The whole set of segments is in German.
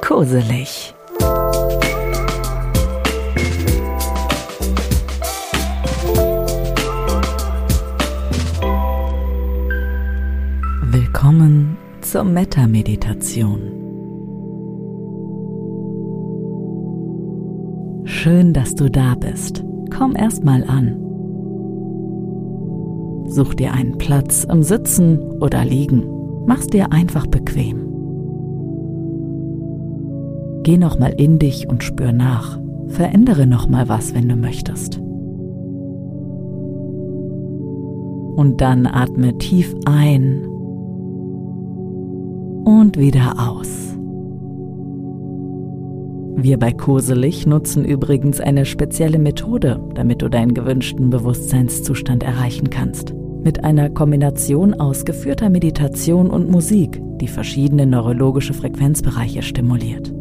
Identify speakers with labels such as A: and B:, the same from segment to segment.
A: Koselig. Willkommen zur Metta-Meditation. Schön, dass du da bist. Komm erst mal an. Such dir einen Platz im Sitzen oder Liegen. Mach's dir einfach bequem. Geh noch mal in dich und spür nach. Verändere noch mal was, wenn du möchtest. Und dann atme tief ein und wieder aus. Wir bei Koselig nutzen übrigens eine spezielle Methode, damit du deinen gewünschten Bewusstseinszustand erreichen kannst. Mit einer Kombination aus geführter Meditation und Musik, die verschiedene neurologische Frequenzbereiche stimuliert.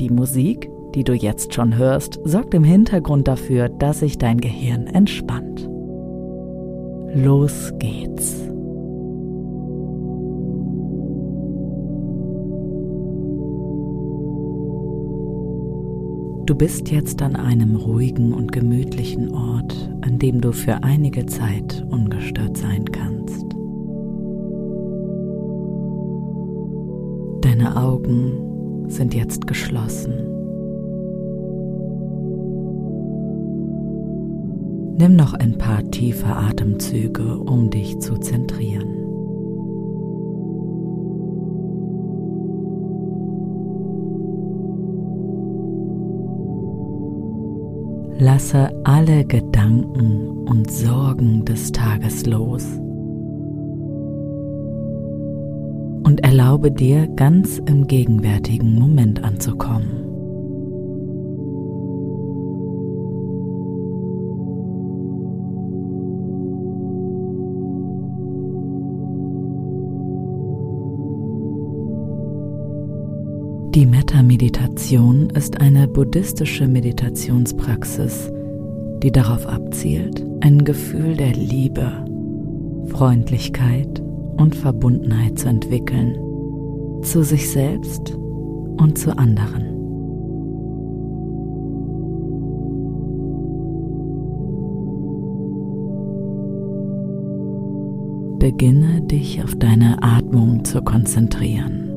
A: Die Musik, die du jetzt schon hörst, sorgt im Hintergrund dafür, dass sich dein Gehirn entspannt. Los geht's. Du bist jetzt an einem ruhigen und gemütlichen Ort, an dem du für einige Zeit ungestört sein kannst. Deine Augen sind jetzt geschlossen. Nimm noch ein paar tiefe Atemzüge, um dich zu zentrieren. Lasse alle Gedanken und Sorgen des Tages los und erlaube dir ganz im gegenwärtigen Moment anzukommen. Metta-Meditation ist eine buddhistische Meditationspraxis, die darauf abzielt, ein Gefühl der Liebe, Freundlichkeit und Verbundenheit zu entwickeln, zu sich selbst und zu anderen. Beginne dich auf deine Atmung zu konzentrieren.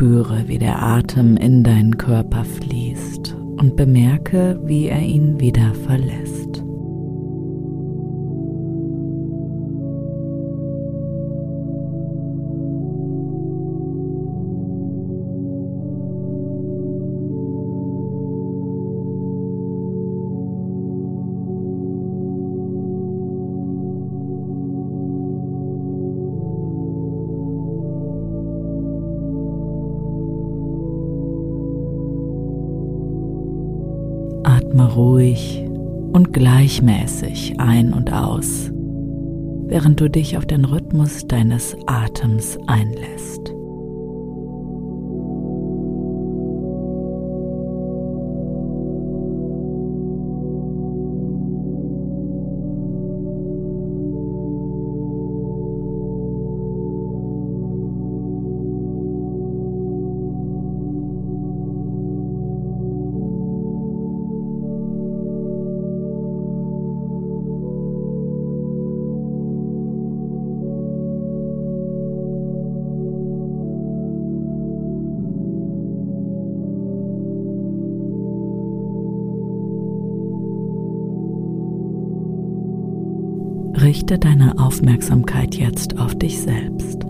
A: Spüre, wie der Atem in deinen Körper fließt und bemerke, wie er ihn wieder verlässt. Atme ruhig und gleichmäßig ein und aus, während du dich auf den Rhythmus deines Atems einlässt. Richte deine Aufmerksamkeit jetzt auf dich selbst.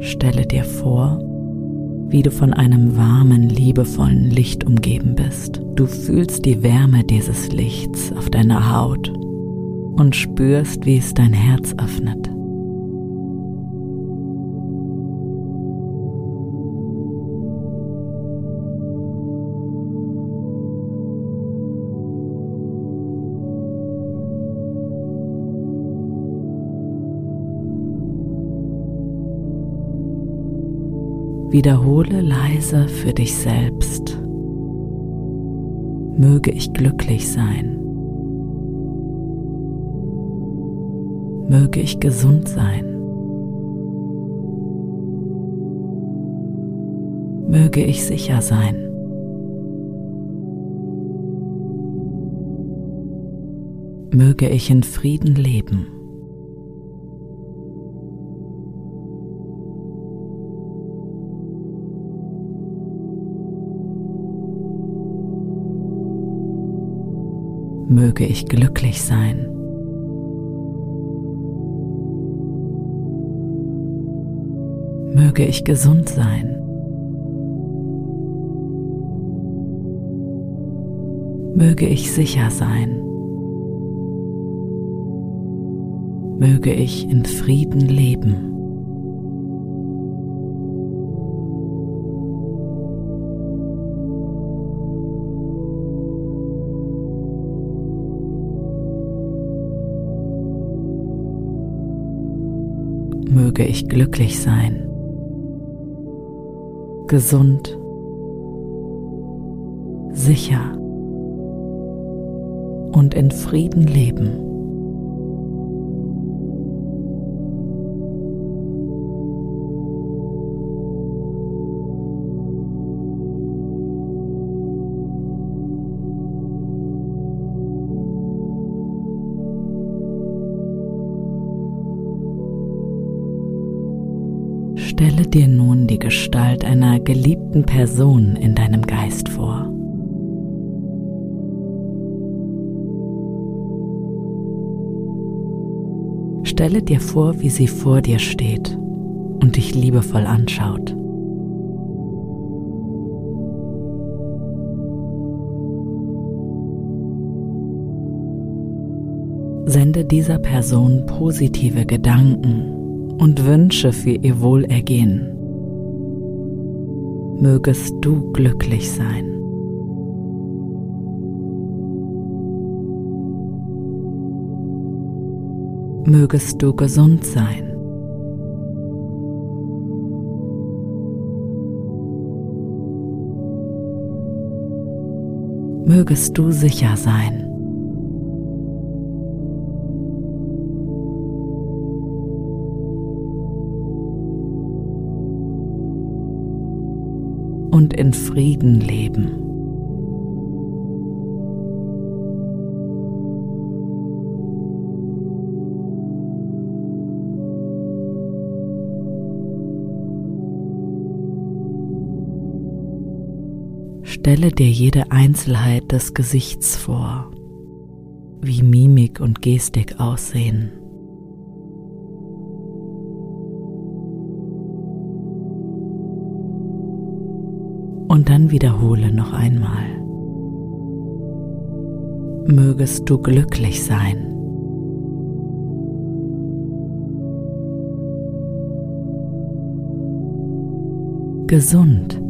A: Stelle dir vor, wie du von einem warmen, liebevollen Licht umgeben bist. Du fühlst die Wärme dieses Lichts auf deiner Haut und spürst, wie es dein Herz öffnet. Wiederhole leise für dich selbst. Möge ich glücklich sein. Möge ich gesund sein. Möge ich sicher sein. Möge ich in Frieden leben. Möge ich glücklich sein. Möge ich gesund sein. Möge ich sicher sein. Möge ich in Frieden leben. Möge ich glücklich sein, gesund, sicher. Und in Frieden leben. Geliebten Person in deinem Geist vor. Stelle dir vor, wie sie vor dir steht und dich liebevoll anschaut. Sende dieser Person positive Gedanken und Wünsche für ihr Wohlergehen. Mögest du glücklich sein. Mögest du gesund sein. Mögest du sicher sein. Und in Frieden leben. Stelle dir jede Einzelheit des Gesichts vor, wie Mimik und Gestik aussehen. Wiederhole noch einmal. Mögest du glücklich sein. Gesund.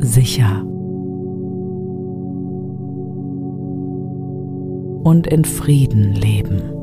A: Sicher. Und in Frieden leben.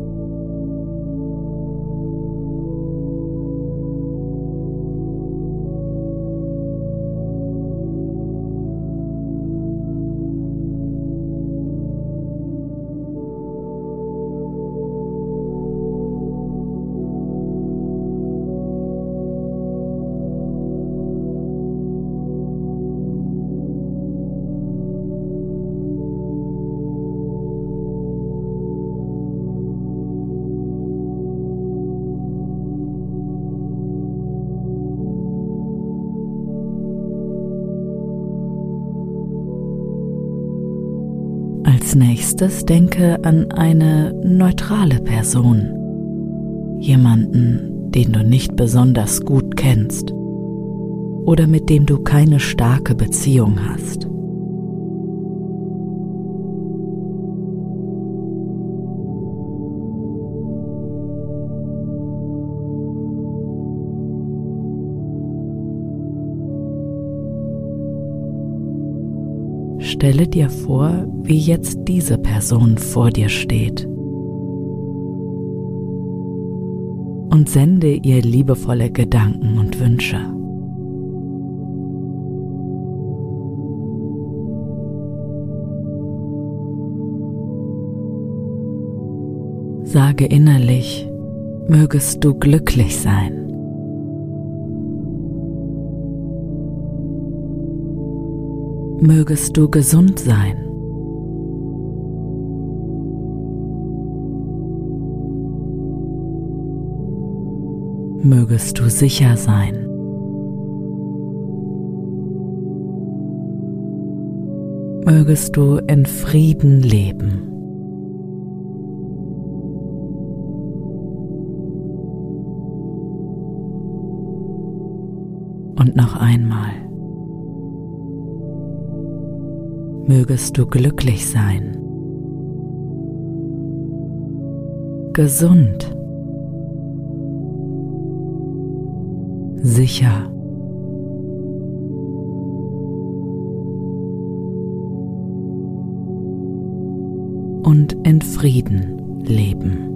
A: Als nächstes denke an eine neutrale Person, jemanden, den du nicht besonders gut kennst oder mit dem du keine starke Beziehung hast. Stelle dir vor, wie jetzt diese Person vor dir steht. und sende ihr liebevolle Gedanken und Wünsche. Sage innerlich, mögest du glücklich sein. Mögest du gesund sein. Mögest du sicher sein. Mögest du in Frieden leben. Und noch einmal. Mögest du glücklich sein. Gesund. Sicher. Und in Frieden leben.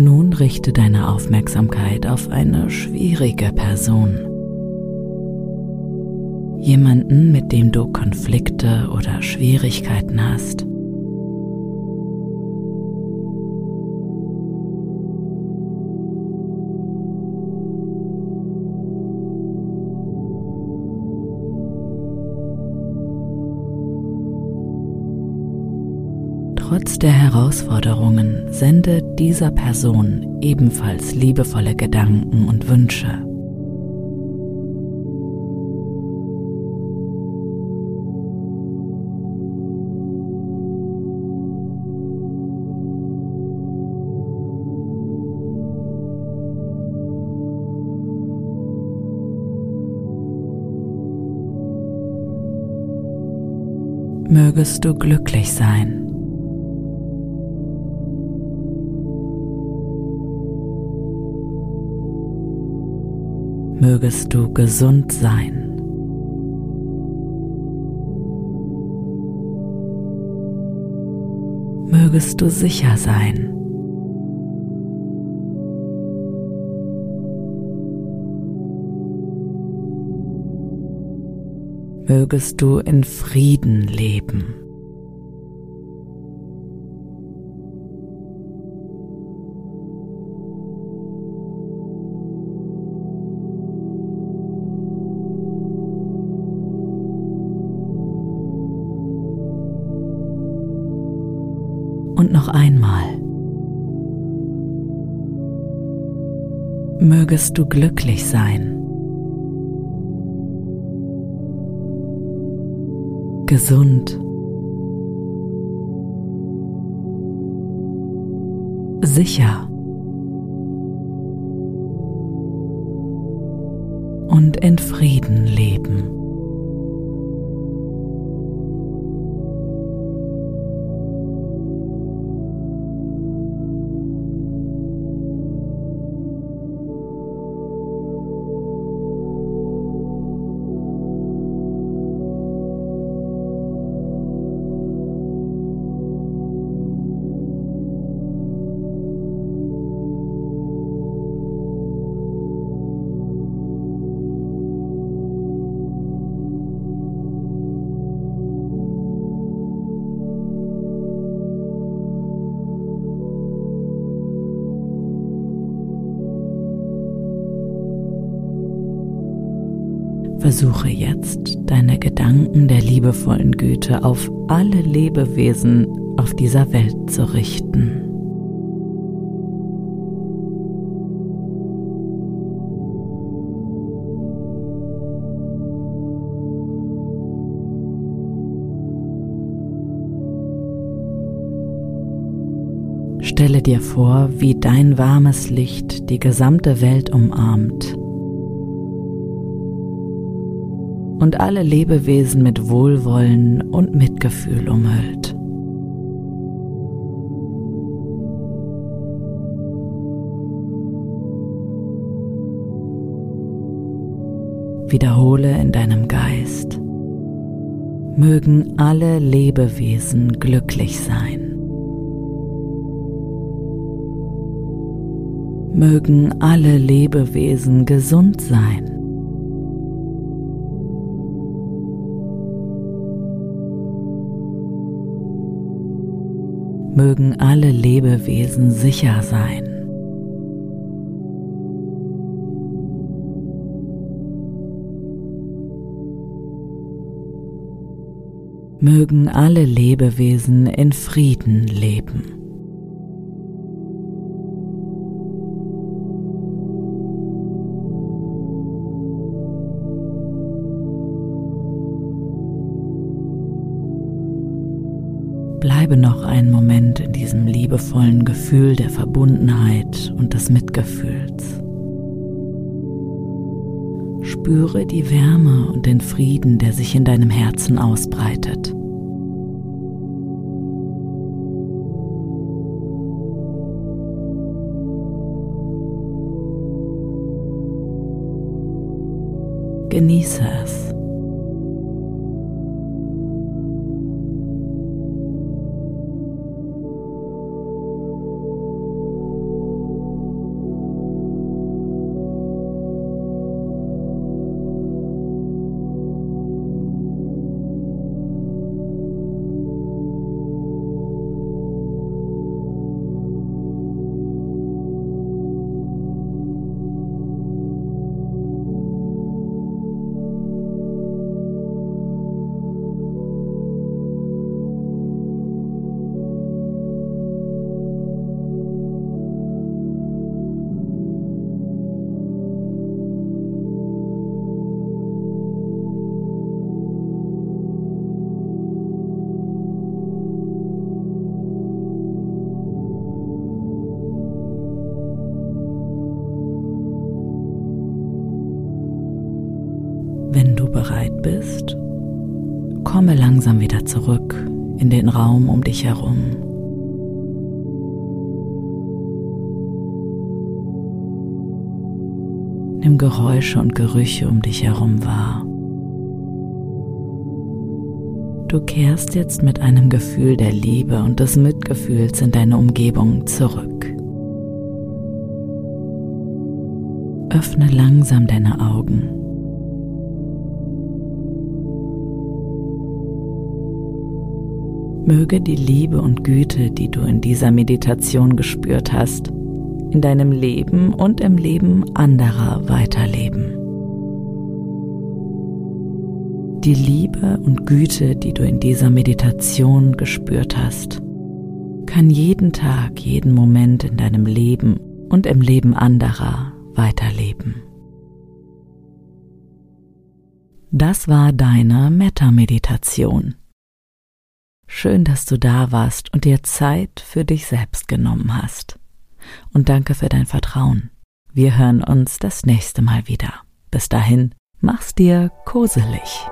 A: Nun richte deine Aufmerksamkeit auf eine schwierige Person. Jemanden, mit dem du Konflikte oder Schwierigkeiten hast. Trotz der Herausforderungen sende dieser Person ebenfalls liebevolle Gedanken und Wünsche. Mögest du glücklich sein. Mögest du gesund sein. Mögest du sicher sein. Mögest du in Frieden leben. Mögest du glücklich sein. Gesund. Sicher. Und in Frieden leben. Versuche jetzt, deine Gedanken der liebevollen Güte auf alle Lebewesen auf dieser Welt zu richten. Stelle dir vor, wie dein warmes Licht die gesamte Welt umarmt und alle Lebewesen mit Wohlwollen und Mitgefühl umhüllt. Wiederhole in deinem Geist, mögen alle Lebewesen glücklich sein. Mögen alle Lebewesen gesund sein. Mögen alle Lebewesen sicher sein. mögen alle Lebewesen in Frieden leben. Bleibe noch einen Moment in diesem liebevollen Gefühl der Verbundenheit und des Mitgefühls. Spüre die Wärme und den Frieden, der sich in deinem Herzen ausbreitet. Genieße es. Zurück in den Raum um dich herum. Nimm Geräusche und Gerüche um dich herum wahr. Du kehrst jetzt mit einem Gefühl der Liebe und des Mitgefühls in deine Umgebung zurück. Öffne langsam deine Augen Möge die Liebe und Güte, die du in dieser Meditation gespürt hast, in deinem Leben und im Leben anderer weiterleben. Die Liebe und Güte, die du in dieser Meditation gespürt hast, kann jeden Tag, jeden Moment in deinem Leben und im Leben anderer weiterleben. Das war deine Metta-Meditation. Schön, dass du da warst und dir Zeit für dich selbst genommen hast. Und danke für dein Vertrauen. Wir hören uns das nächste Mal wieder. Bis dahin, mach's dir koselig.